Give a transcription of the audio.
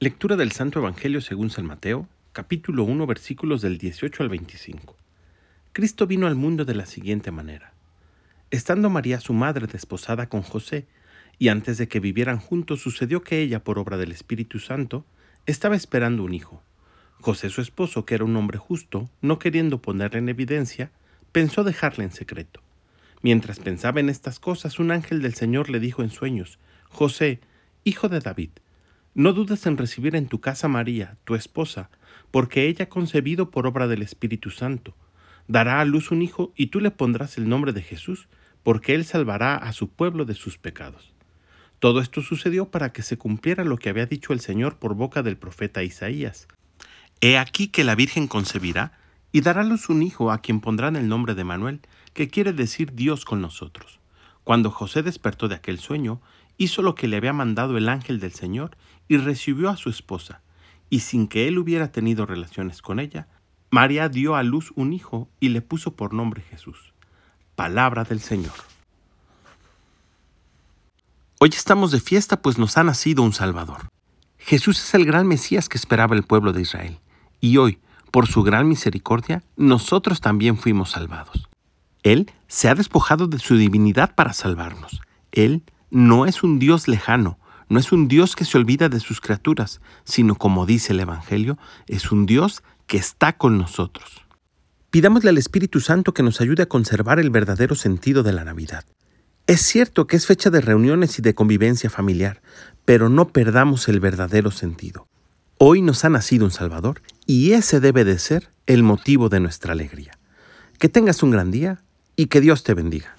Lectura del Santo Evangelio según San Mateo, capítulo 1, versículos del 18 al 25. Cristo vino al mundo de la siguiente manera. Estando María su madre desposada con José, y antes de que vivieran juntos sucedió que ella, por obra del Espíritu Santo, estaba esperando un hijo. José su esposo, que era un hombre justo, no queriendo ponerle en evidencia, pensó dejarle en secreto. Mientras pensaba en estas cosas, un ángel del Señor le dijo en sueños, José, hijo de David, no dudes en recibir en tu casa María, tu esposa, porque ella ha concebido por obra del Espíritu Santo. Dará a luz un hijo y tú le pondrás el nombre de Jesús, porque él salvará a su pueblo de sus pecados. Todo esto sucedió para que se cumpliera lo que había dicho el Señor por boca del profeta Isaías. He aquí que la Virgen concebirá y dará a luz un hijo a quien pondrán el nombre de Manuel, que quiere decir Dios con nosotros. Cuando José despertó de aquel sueño, hizo lo que le había mandado el ángel del Señor y recibió a su esposa, y sin que él hubiera tenido relaciones con ella, María dio a luz un hijo y le puso por nombre Jesús. Palabra del Señor. Hoy estamos de fiesta pues nos ha nacido un Salvador. Jesús es el gran Mesías que esperaba el pueblo de Israel, y hoy, por su gran misericordia, nosotros también fuimos salvados. Él se ha despojado de su divinidad para salvarnos. Él no es un Dios lejano, no es un Dios que se olvida de sus criaturas, sino como dice el Evangelio, es un Dios que está con nosotros. Pidámosle al Espíritu Santo que nos ayude a conservar el verdadero sentido de la Navidad. Es cierto que es fecha de reuniones y de convivencia familiar, pero no perdamos el verdadero sentido. Hoy nos ha nacido un Salvador y ese debe de ser el motivo de nuestra alegría. Que tengas un gran día y que Dios te bendiga.